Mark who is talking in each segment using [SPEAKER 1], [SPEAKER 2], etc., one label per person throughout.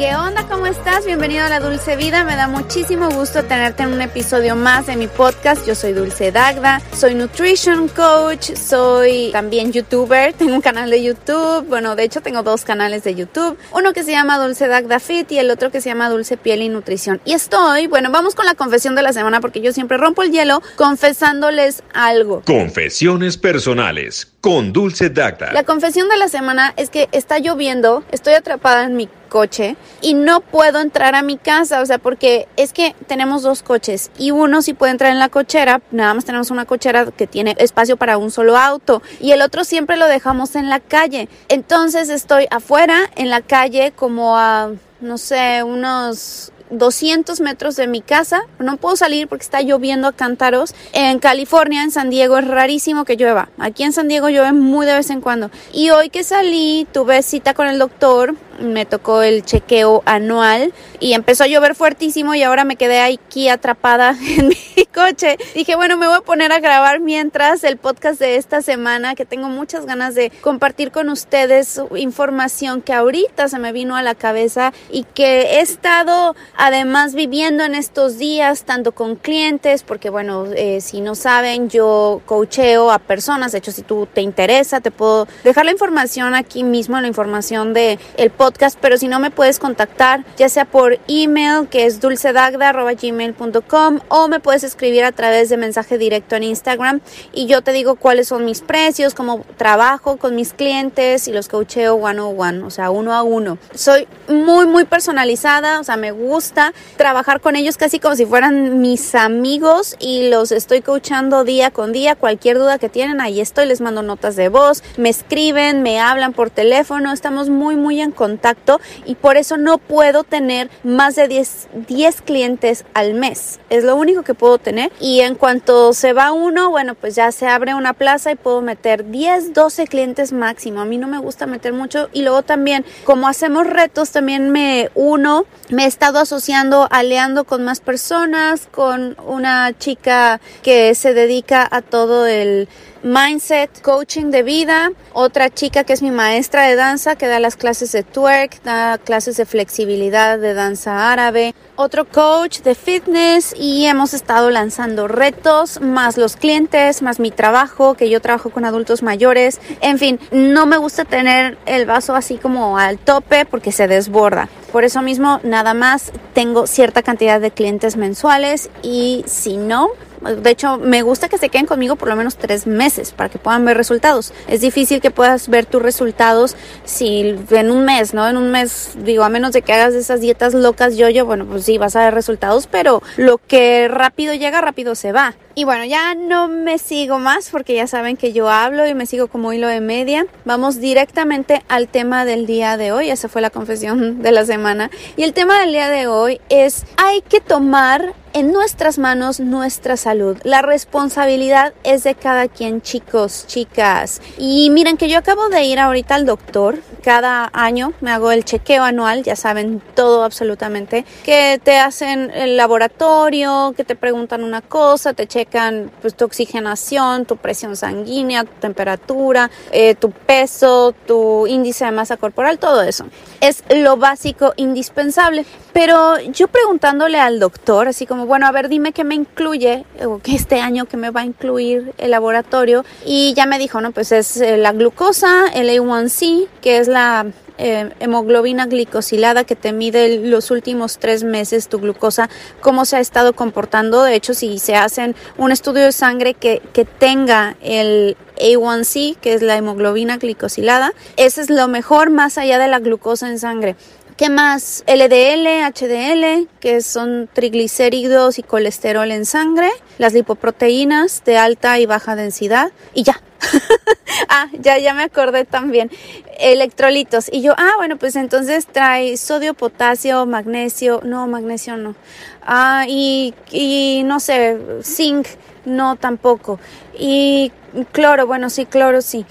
[SPEAKER 1] ¿Qué onda? ¿Cómo estás? Bienvenido a la Dulce Vida. Me da muchísimo gusto tenerte en un episodio más de mi podcast. Yo soy Dulce Dagda, soy nutrition coach, soy también youtuber, tengo un canal de YouTube. Bueno, de hecho tengo dos canales de YouTube. Uno que se llama Dulce Dagda Fit y el otro que se llama Dulce Piel y Nutrición. Y estoy, bueno, vamos con la confesión de la semana porque yo siempre rompo el hielo confesándoles algo.
[SPEAKER 2] Confesiones personales con Dulce Dagda.
[SPEAKER 1] La confesión de la semana es que está lloviendo, estoy atrapada en mi coche y no puedo entrar a mi casa, o sea, porque es que tenemos dos coches y uno sí puede entrar en la cochera, nada más tenemos una cochera que tiene espacio para un solo auto y el otro siempre lo dejamos en la calle. Entonces estoy afuera en la calle como a, no sé, unos 200 metros de mi casa. No puedo salir porque está lloviendo a cántaros. En California, en San Diego, es rarísimo que llueva. Aquí en San Diego llueve muy de vez en cuando. Y hoy que salí, tuve cita con el doctor me tocó el chequeo anual y empezó a llover fuertísimo y ahora me quedé aquí atrapada en mi coche. Dije, bueno, me voy a poner a grabar mientras el podcast de esta semana, que tengo muchas ganas de compartir con ustedes información que ahorita se me vino a la cabeza y que he estado además viviendo en estos días, tanto con clientes, porque bueno, eh, si no saben, yo coacheo a personas, de hecho, si tú te interesa, te puedo dejar la información aquí mismo, la información de el podcast pero si no me puedes contactar, ya sea por email, que es dulcedagda.gmail.com o me puedes escribir a través de mensaje directo en Instagram y yo te digo cuáles son mis precios, cómo trabajo con mis clientes y los coacheo one on one, o sea, uno a uno. Soy muy, muy personalizada, o sea, me gusta trabajar con ellos casi como si fueran mis amigos y los estoy coachando día con día. Cualquier duda que tienen, ahí estoy, les mando notas de voz, me escriben, me hablan por teléfono, estamos muy, muy en contacto y por eso no puedo tener más de 10, 10 clientes al mes. Es lo único que puedo tener. Y en cuanto se va uno, bueno, pues ya se abre una plaza y puedo meter 10, 12 clientes máximo. A mí no me gusta meter mucho. Y luego también como hacemos retos también me uno, me he estado asociando, aliando con más personas, con una chica que se dedica a todo el mindset, coaching de vida, otra chica que es mi maestra de danza que da las clases de twerk, da clases de flexibilidad de danza árabe, otro coach de fitness y hemos estado lanzando retos, más los clientes, más mi trabajo, que yo trabajo con adultos mayores. En fin, no me gusta tener el vaso así como al tope porque se desborda. Por eso mismo, nada más tengo cierta cantidad de clientes mensuales y si no, de hecho, me gusta que se queden conmigo por lo menos tres meses para que puedan ver resultados. Es difícil que puedas ver tus resultados si en un mes, ¿no? En un mes, digo, a menos de que hagas esas dietas locas yo-yo, bueno, pues sí, vas a ver resultados, pero lo que rápido llega, rápido se va. Y bueno, ya no me sigo más porque ya saben que yo hablo y me sigo como hilo de media. Vamos directamente al tema del día de hoy. Esa fue la confesión de la semana. Y el tema del día de hoy es hay que tomar en nuestras manos nuestra salud. La responsabilidad es de cada quien, chicos, chicas. Y miren que yo acabo de ir ahorita al doctor. Cada año me hago el chequeo anual, ya saben todo absolutamente, que te hacen el laboratorio, que te preguntan una cosa, te checan pues, tu oxigenación, tu presión sanguínea, tu temperatura, eh, tu peso, tu índice de masa corporal, todo eso. Es lo básico indispensable. Pero yo preguntándole al doctor, así como, bueno, a ver, dime qué me incluye, o este año que me va a incluir el laboratorio, y ya me dijo, no, pues es eh, la glucosa, el A1C, que es la eh, hemoglobina glicosilada que te mide los últimos tres meses tu glucosa, cómo se ha estado comportando. De hecho, si se hacen un estudio de sangre que, que tenga el A1C, que es la hemoglobina glicosilada, ese es lo mejor más allá de la glucosa en sangre. ¿Qué más? LDL, HDL, que son triglicéridos y colesterol en sangre, las lipoproteínas de alta y baja densidad y ya. ah, ya, ya me acordé también. Electrolitos. Y yo, ah, bueno, pues entonces trae sodio, potasio, magnesio. No, magnesio no. Ah, y, y no sé, zinc no tampoco. Y cloro, bueno, sí, cloro sí.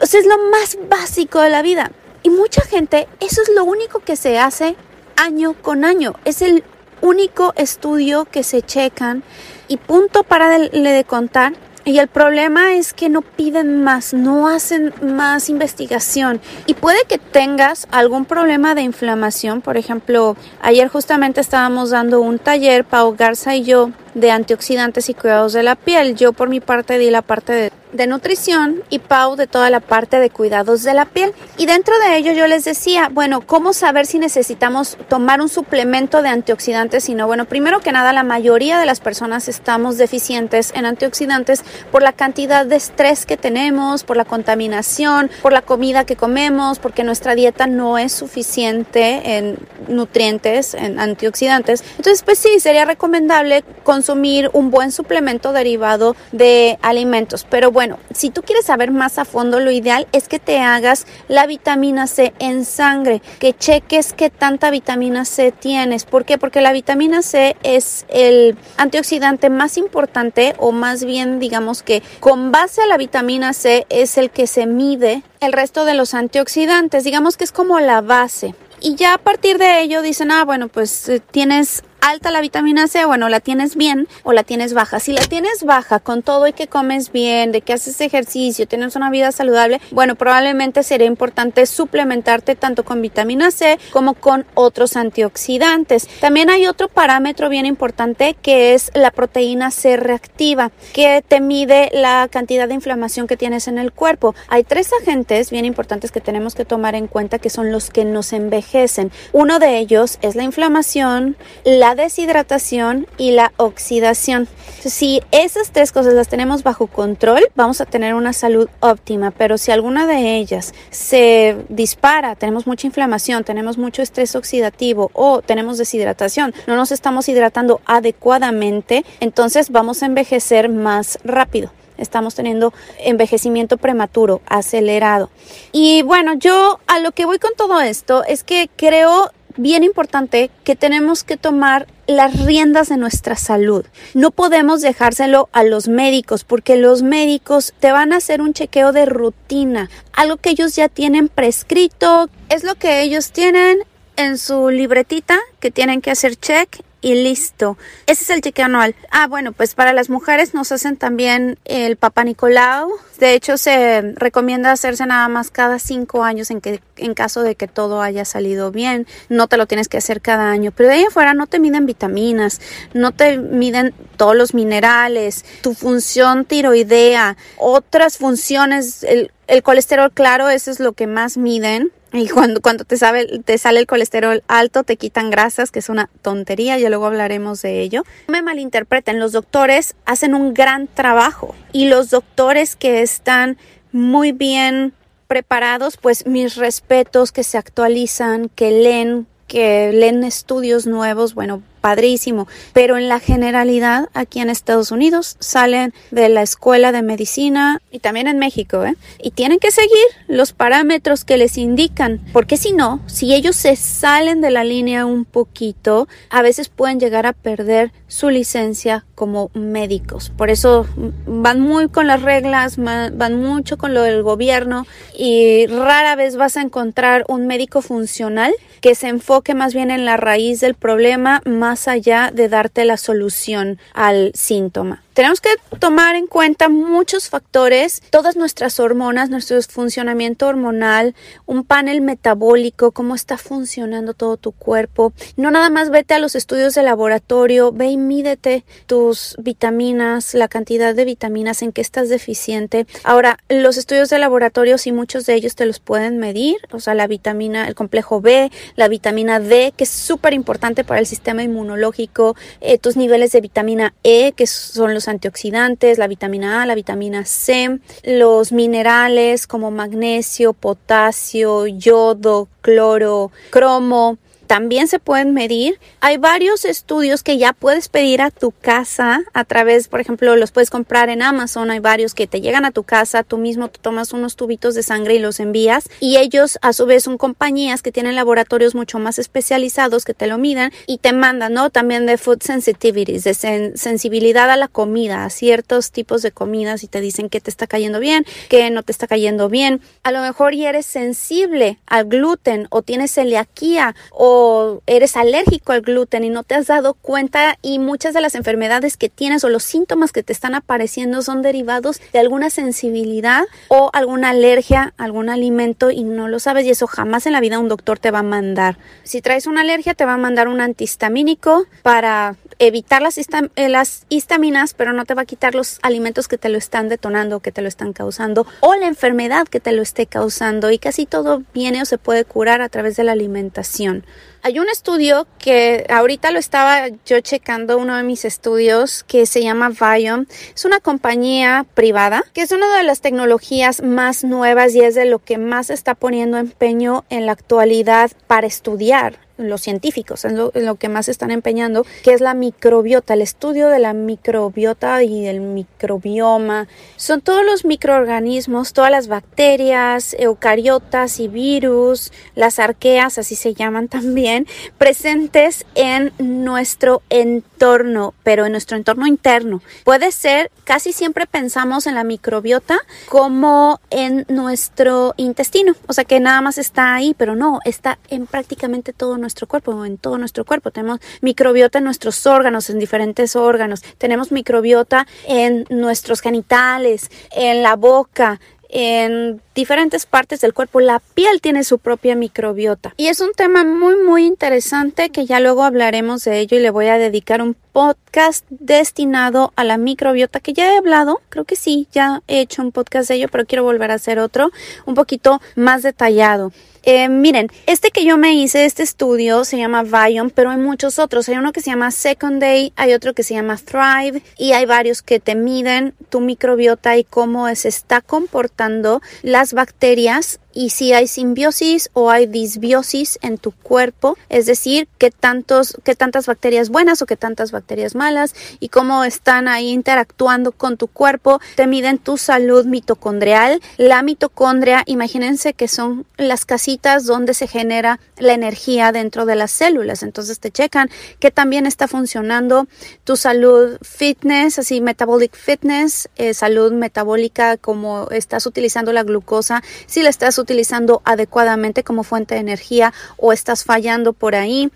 [SPEAKER 1] O sea, es lo más básico de la vida. Y mucha gente, eso es lo único que se hace año con año. Es el único estudio que se checan y punto para le de contar y el problema es que no piden más, no hacen más investigación. Y puede que tengas algún problema de inflamación. Por ejemplo, ayer justamente estábamos dando un taller, Pau Garza y yo, de antioxidantes y cuidados de la piel. Yo por mi parte di la parte de de nutrición y Pau de toda la parte de cuidados de la piel. Y dentro de ello yo les decía, bueno, ¿cómo saber si necesitamos tomar un suplemento de antioxidantes? Y no, bueno, primero que nada, la mayoría de las personas estamos deficientes en antioxidantes por la cantidad de estrés que tenemos, por la contaminación, por la comida que comemos, porque nuestra dieta no es suficiente en nutrientes, en antioxidantes. Entonces, pues sí, sería recomendable consumir un buen suplemento derivado de alimentos. Pero bueno, si tú quieres saber más a fondo, lo ideal es que te hagas la vitamina C en sangre, que cheques qué tanta vitamina C tienes. ¿Por qué? Porque la vitamina C es el antioxidante más importante o más bien digamos que con base a la vitamina C es el que se mide el resto de los antioxidantes. Digamos que es como la base. Y ya a partir de ello dicen, ah, bueno, pues eh, tienes alta la vitamina C, bueno, la tienes bien o la tienes baja. Si la tienes baja con todo y que comes bien, de que haces ejercicio, tienes una vida saludable, bueno, probablemente sería importante suplementarte tanto con vitamina C como con otros antioxidantes. También hay otro parámetro bien importante que es la proteína C reactiva, que te mide la cantidad de inflamación que tienes en el cuerpo. Hay tres agentes bien importantes que tenemos que tomar en cuenta que son los que nos envejecen. Uno de ellos es la inflamación, la deshidratación y la oxidación. Si esas tres cosas las tenemos bajo control, vamos a tener una salud óptima, pero si alguna de ellas se dispara, tenemos mucha inflamación, tenemos mucho estrés oxidativo o tenemos deshidratación, no nos estamos hidratando adecuadamente, entonces vamos a envejecer más rápido estamos teniendo envejecimiento prematuro, acelerado. Y bueno, yo a lo que voy con todo esto es que creo bien importante que tenemos que tomar las riendas de nuestra salud. No podemos dejárselo a los médicos porque los médicos te van a hacer un chequeo de rutina, algo que ellos ya tienen prescrito, es lo que ellos tienen en su libretita que tienen que hacer check y listo. Ese es el chequeo anual. Ah, bueno, pues para las mujeres nos hacen también el Papa Nicolau. De hecho, se recomienda hacerse nada más cada cinco años en, que, en caso de que todo haya salido bien. No te lo tienes que hacer cada año. Pero de ahí afuera no te miden vitaminas, no te miden todos los minerales, tu función tiroidea, otras funciones, el, el colesterol, claro, eso es lo que más miden y cuando, cuando te, sabe, te sale el colesterol alto, te quitan grasas, que es una tontería, ya luego hablaremos de ello. No me malinterpreten, los doctores hacen un gran trabajo y los doctores que están muy bien preparados, pues mis respetos, que se actualizan, que leen, que leen estudios nuevos, bueno, padrísimo, pero en la generalidad aquí en Estados Unidos salen de la escuela de medicina y también en México, ¿eh? Y tienen que seguir los parámetros que les indican, porque si no, si ellos se salen de la línea un poquito, a veces pueden llegar a perder su licencia como médicos. Por eso van muy con las reglas, van mucho con lo del gobierno y rara vez vas a encontrar un médico funcional que se enfoque más bien en la raíz del problema, más allá de darte la solución al síntoma. Tenemos que tomar en cuenta muchos factores, todas nuestras hormonas, nuestro funcionamiento hormonal, un panel metabólico, cómo está funcionando todo tu cuerpo. No nada más vete a los estudios de laboratorio, ve y mídete tus vitaminas, la cantidad de vitaminas en que estás deficiente. Ahora, los estudios de laboratorio, sí muchos de ellos te los pueden medir, o sea, la vitamina, el complejo B, la vitamina D, que es súper importante para el sistema inmunológico, eh, tus niveles de vitamina E, que son los antioxidantes, la vitamina A, la vitamina C, los minerales como magnesio, potasio, yodo, cloro, cromo, también se pueden medir. Hay varios estudios que ya puedes pedir a tu casa a través, por ejemplo, los puedes comprar en Amazon. Hay varios que te llegan a tu casa, tú mismo tomas unos tubitos de sangre y los envías. Y ellos, a su vez, son compañías que tienen laboratorios mucho más especializados que te lo midan y te mandan, ¿no? También de food sensitivities, de sensibilidad a la comida, a ciertos tipos de comidas y te dicen que te está cayendo bien, que no te está cayendo bien. A lo mejor ya eres sensible al gluten o tienes celiaquía o eres alérgico al gluten y no te has dado cuenta y muchas de las enfermedades que tienes o los síntomas que te están apareciendo son derivados de alguna sensibilidad o alguna alergia a algún alimento y no lo sabes y eso jamás en la vida un doctor te va a mandar. Si traes una alergia te va a mandar un antihistamínico para evitar las, eh, las histaminas, pero no te va a quitar los alimentos que te lo están detonando, que te lo están causando, o la enfermedad que te lo esté causando. Y casi todo viene o se puede curar a través de la alimentación. Hay un estudio que ahorita lo estaba yo checando, uno de mis estudios, que se llama Viome. Es una compañía privada, que es una de las tecnologías más nuevas y es de lo que más está poniendo empeño en la actualidad para estudiar los científicos, en lo, que más están empeñando, que es la microbiota, el estudio de la microbiota y del microbioma. Son todos los microorganismos, todas las bacterias, eucariotas y virus, las arqueas, así se llaman también, presentes en nuestro entorno, pero en nuestro entorno interno. Puede ser, casi siempre pensamos en la microbiota como en nuestro intestino, o sea que nada más está ahí, pero no, está en prácticamente todo nuestro nuestro cuerpo, en todo nuestro cuerpo. Tenemos microbiota en nuestros órganos, en diferentes órganos. Tenemos microbiota en nuestros genitales, en la boca, en diferentes partes del cuerpo. La piel tiene su propia microbiota. Y es un tema muy, muy interesante que ya luego hablaremos de ello y le voy a dedicar un podcast destinado a la microbiota que ya he hablado. Creo que sí, ya he hecho un podcast de ello, pero quiero volver a hacer otro un poquito más detallado. Eh, miren, este que yo me hice, este estudio se llama Viome, pero hay muchos otros. Hay uno que se llama Second Day, hay otro que se llama Thrive y hay varios que te miden tu microbiota y cómo se está comportando las bacterias y si hay simbiosis o hay disbiosis en tu cuerpo, es decir, qué tantos qué tantas bacterias buenas o qué tantas bacterias malas y cómo están ahí interactuando con tu cuerpo, te miden tu salud mitocondrial. La mitocondria, imagínense que son las casitas donde se genera la energía dentro de las células, entonces te checan que también está funcionando tu salud fitness, así metabolic fitness, eh, salud metabólica como estás utilizando la glucosa, si la estás utilizando adecuadamente como fuente de energía o estás fallando por ahí.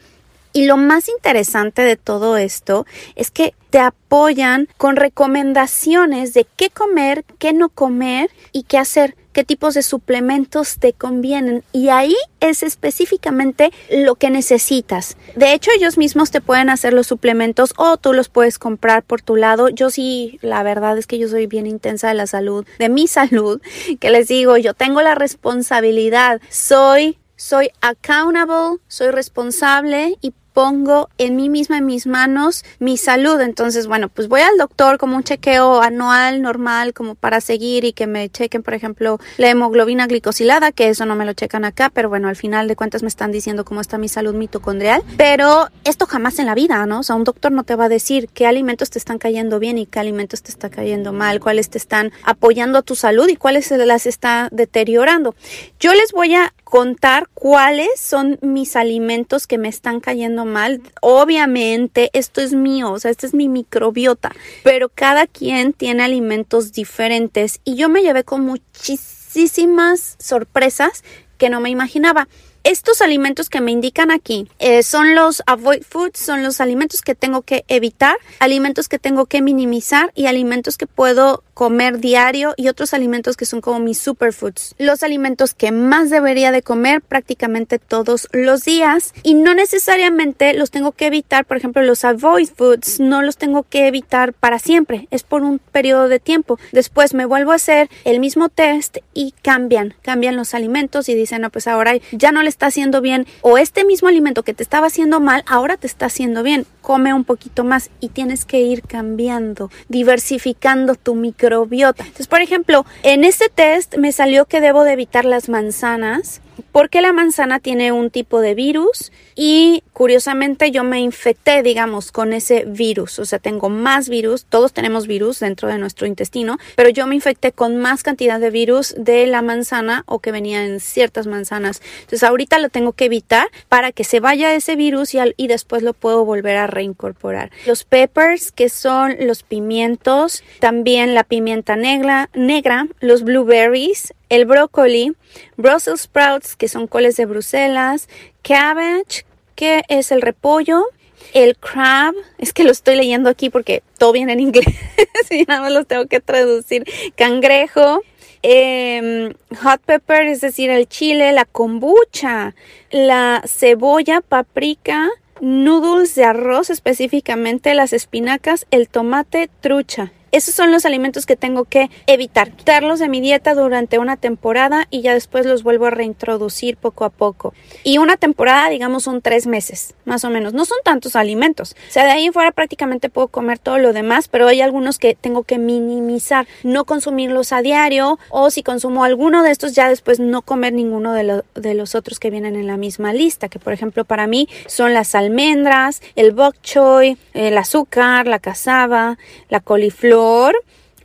[SPEAKER 1] Y lo más interesante de todo esto es que te apoyan con recomendaciones de qué comer, qué no comer y qué hacer qué tipos de suplementos te convienen y ahí es específicamente lo que necesitas. De hecho, ellos mismos te pueden hacer los suplementos o tú los puedes comprar por tu lado. Yo sí, la verdad es que yo soy bien intensa de la salud, de mi salud, que les digo, yo tengo la responsabilidad, soy soy accountable, soy responsable y pongo en mí misma, en mis manos, mi salud. Entonces, bueno, pues voy al doctor como un chequeo anual normal, como para seguir y que me chequen, por ejemplo, la hemoglobina glicosilada, que eso no me lo checan acá, pero bueno, al final de cuentas me están diciendo cómo está mi salud mitocondrial. Pero esto jamás en la vida, ¿no? O sea, un doctor no te va a decir qué alimentos te están cayendo bien y qué alimentos te están cayendo mal, cuáles te están apoyando a tu salud y cuáles las está deteriorando. Yo les voy a contar cuáles son mis alimentos que me están cayendo mal. Obviamente, esto es mío, o sea, este es mi microbiota, pero cada quien tiene alimentos diferentes y yo me llevé con muchísimas sorpresas que no me imaginaba. Estos alimentos que me indican aquí eh, son los avoid foods, son los alimentos que tengo que evitar, alimentos que tengo que minimizar y alimentos que puedo comer diario y otros alimentos que son como mis superfoods. Los alimentos que más debería de comer prácticamente todos los días y no necesariamente los tengo que evitar, por ejemplo, los avoid foods no los tengo que evitar para siempre, es por un periodo de tiempo. Después me vuelvo a hacer el mismo test y cambian, cambian los alimentos y dicen, no, pues ahora ya no le está haciendo bien o este mismo alimento que te estaba haciendo mal, ahora te está haciendo bien. Come un poquito más y tienes que ir cambiando, diversificando tu micro microbiota. Entonces, por ejemplo, en este test me salió que debo de evitar las manzanas porque la manzana tiene un tipo de virus y curiosamente yo me infecté, digamos, con ese virus. O sea, tengo más virus, todos tenemos virus dentro de nuestro intestino, pero yo me infecté con más cantidad de virus de la manzana o que venía en ciertas manzanas. Entonces ahorita lo tengo que evitar para que se vaya ese virus y, y después lo puedo volver a reincorporar. Los peppers, que son los pimientos, también la pimienta negra, negra los blueberries, el brócoli, Brussels sprouts, que son coles de Bruselas, cabbage, que es el repollo, el crab, es que lo estoy leyendo aquí porque todo viene en inglés y nada más los tengo que traducir, cangrejo, em, hot pepper, es decir, el chile, la kombucha, la cebolla, paprika, noodles de arroz específicamente, las espinacas, el tomate, trucha. Esos son los alimentos que tengo que evitar, quitarlos de mi dieta durante una temporada y ya después los vuelvo a reintroducir poco a poco. Y una temporada, digamos, son tres meses, más o menos. No son tantos alimentos. O sea, de ahí en fuera prácticamente puedo comer todo lo demás, pero hay algunos que tengo que minimizar, no consumirlos a diario o si consumo alguno de estos ya después no comer ninguno de, de los otros que vienen en la misma lista, que por ejemplo para mí son las almendras, el bok choy, el azúcar, la cazaba, la coliflor,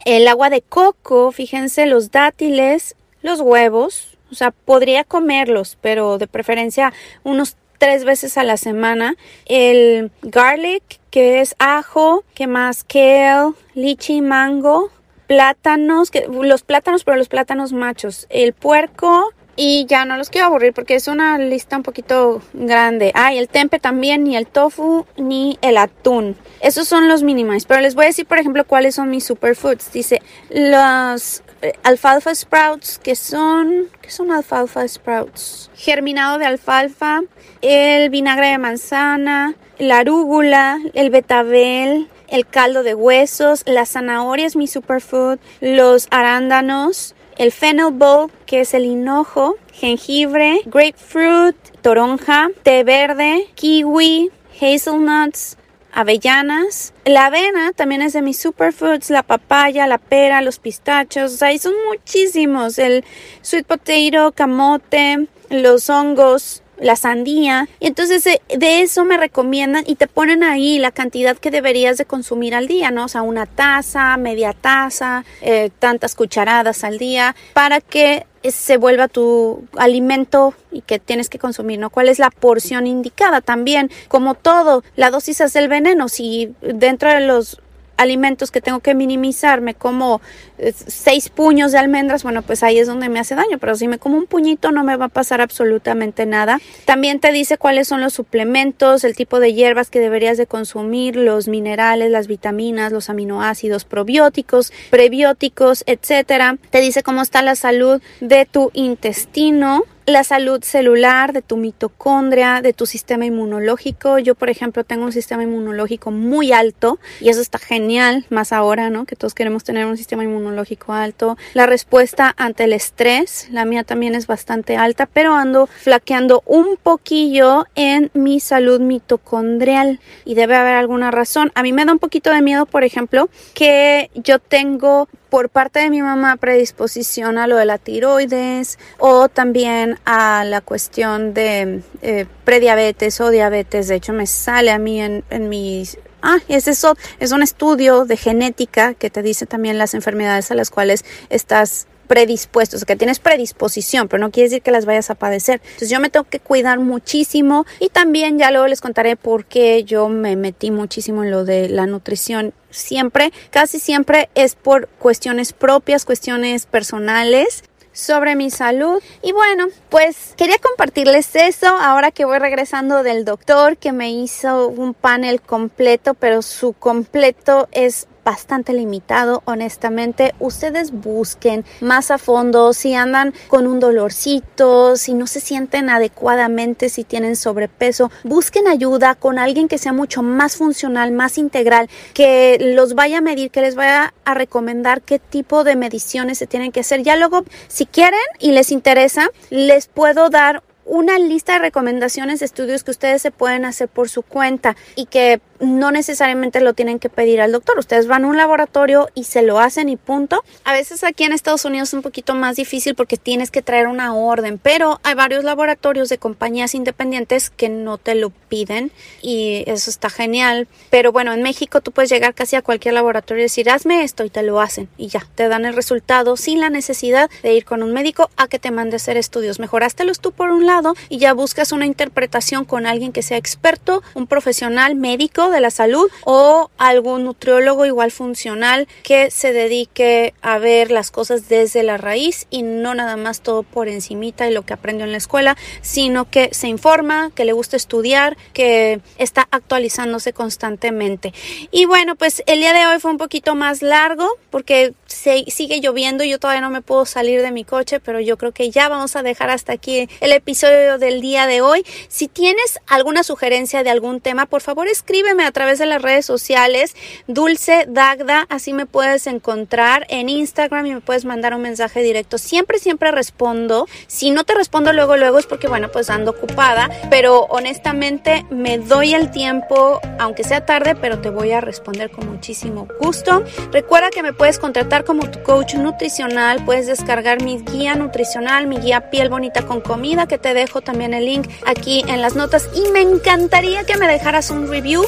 [SPEAKER 1] el agua de coco, fíjense, los dátiles, los huevos, o sea, podría comerlos, pero de preferencia unos tres veces a la semana. El garlic, que es ajo, que más kale, lichi, mango, plátanos, los plátanos, pero los plátanos machos. El puerco, y ya no los quiero aburrir porque es una lista un poquito grande. Ah, el tempe también, ni el tofu, ni el atún. Esos son los mínimos. Pero les voy a decir, por ejemplo, cuáles son mis superfoods. Dice, los eh, alfalfa sprouts, que son... ¿Qué son alfalfa sprouts? Germinado de alfalfa, el vinagre de manzana, la arúgula, el betabel, el caldo de huesos, la zanahoria es mi superfood, los arándanos, el fennel bulb, que es el hinojo, jengibre, grapefruit, toronja, té verde, kiwi, hazelnuts, avellanas. La avena también es de mis superfoods, la papaya, la pera, los pistachos, o son muchísimos. El sweet potato, camote, los hongos, la sandía. Y entonces eh, de eso me recomiendan y te ponen ahí la cantidad que deberías de consumir al día, ¿no? O sea, una taza, media taza, eh, tantas cucharadas al día, para que se vuelva tu alimento y que tienes que consumir, ¿no? ¿Cuál es la porción indicada? También, como todo, la dosis es el veneno. Si dentro de los alimentos que tengo que minimizarme como eh, seis puños de almendras, bueno, pues ahí es donde me hace daño, pero si me como un puñito no me va a pasar absolutamente nada. También te dice cuáles son los suplementos, el tipo de hierbas que deberías de consumir, los minerales, las vitaminas, los aminoácidos, probióticos, prebióticos, etcétera. Te dice cómo está la salud de tu intestino, la salud celular, de tu mitocondria, de tu sistema inmunológico. Yo, por ejemplo, tengo un sistema inmunológico muy alto y eso está genial, más ahora, ¿no? Que todos queremos tener un sistema inmunológico alto. La respuesta ante el estrés, la mía también es bastante alta, pero ando flaqueando un poquillo en mi salud mitocondrial y debe haber alguna razón. A mí me da un poquito de miedo, por ejemplo, que yo tengo por parte de mi mamá predisposición a lo de la tiroides o también a la cuestión de eh, prediabetes o diabetes. De hecho, me sale a mí en, en mis Ah, es eso, es un estudio de genética que te dice también las enfermedades a las cuales estás predispuesto, o sea, que tienes predisposición, pero no quiere decir que las vayas a padecer. Entonces yo me tengo que cuidar muchísimo y también ya luego les contaré por qué yo me metí muchísimo en lo de la nutrición. Siempre, casi siempre es por cuestiones propias, cuestiones personales sobre mi salud. Y bueno, pues quería compartirles eso ahora que voy regresando del doctor que me hizo un panel completo, pero su completo es bastante limitado, honestamente. Ustedes busquen más a fondo si andan con un dolorcito, si no se sienten adecuadamente, si tienen sobrepeso, busquen ayuda con alguien que sea mucho más funcional, más integral, que los vaya a medir, que les vaya a recomendar qué tipo de mediciones se tienen que hacer. Ya luego, si quieren y les interesa, les puedo dar una lista de recomendaciones de estudios que ustedes se pueden hacer por su cuenta y que no necesariamente lo tienen que pedir al doctor. Ustedes van a un laboratorio y se lo hacen y punto. A veces aquí en Estados Unidos es un poquito más difícil porque tienes que traer una orden, pero hay varios laboratorios de compañías independientes que no te lo piden y eso está genial. Pero bueno, en México tú puedes llegar casi a cualquier laboratorio y decir, hazme esto y te lo hacen y ya, te dan el resultado sin la necesidad de ir con un médico a que te mande a hacer estudios. Mejorástelos tú por un lado y ya buscas una interpretación con alguien que sea experto, un profesional médico de la salud o algún nutriólogo igual funcional que se dedique a ver las cosas desde la raíz y no nada más todo por encimita y lo que aprendió en la escuela, sino que se informa, que le gusta estudiar, que está actualizándose constantemente. Y bueno, pues el día de hoy fue un poquito más largo porque se, sigue lloviendo yo todavía no me puedo salir de mi coche, pero yo creo que ya vamos a dejar hasta aquí el episodio del día de hoy. Si tienes alguna sugerencia de algún tema, por favor escríbeme a través de las redes sociales, Dulce Dagda, así me puedes encontrar en Instagram y me puedes mandar un mensaje directo. Siempre, siempre respondo. Si no te respondo luego, luego es porque, bueno, pues ando ocupada, pero honestamente me doy el tiempo, aunque sea tarde, pero te voy a responder con muchísimo gusto. Recuerda que me puedes contratar como tu coach nutricional, puedes descargar mi guía nutricional, mi guía piel bonita con comida, que te dejo también el link aquí en las notas y me encantaría que me dejaras un review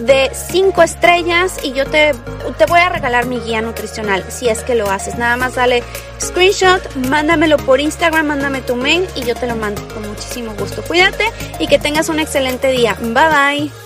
[SPEAKER 1] de 5 estrellas y yo te, te voy a regalar mi guía nutricional si es que lo haces. Nada más dale screenshot, mándamelo por Instagram, mándame tu mail y yo te lo mando con muchísimo gusto. Cuídate y que tengas un excelente día. Bye bye.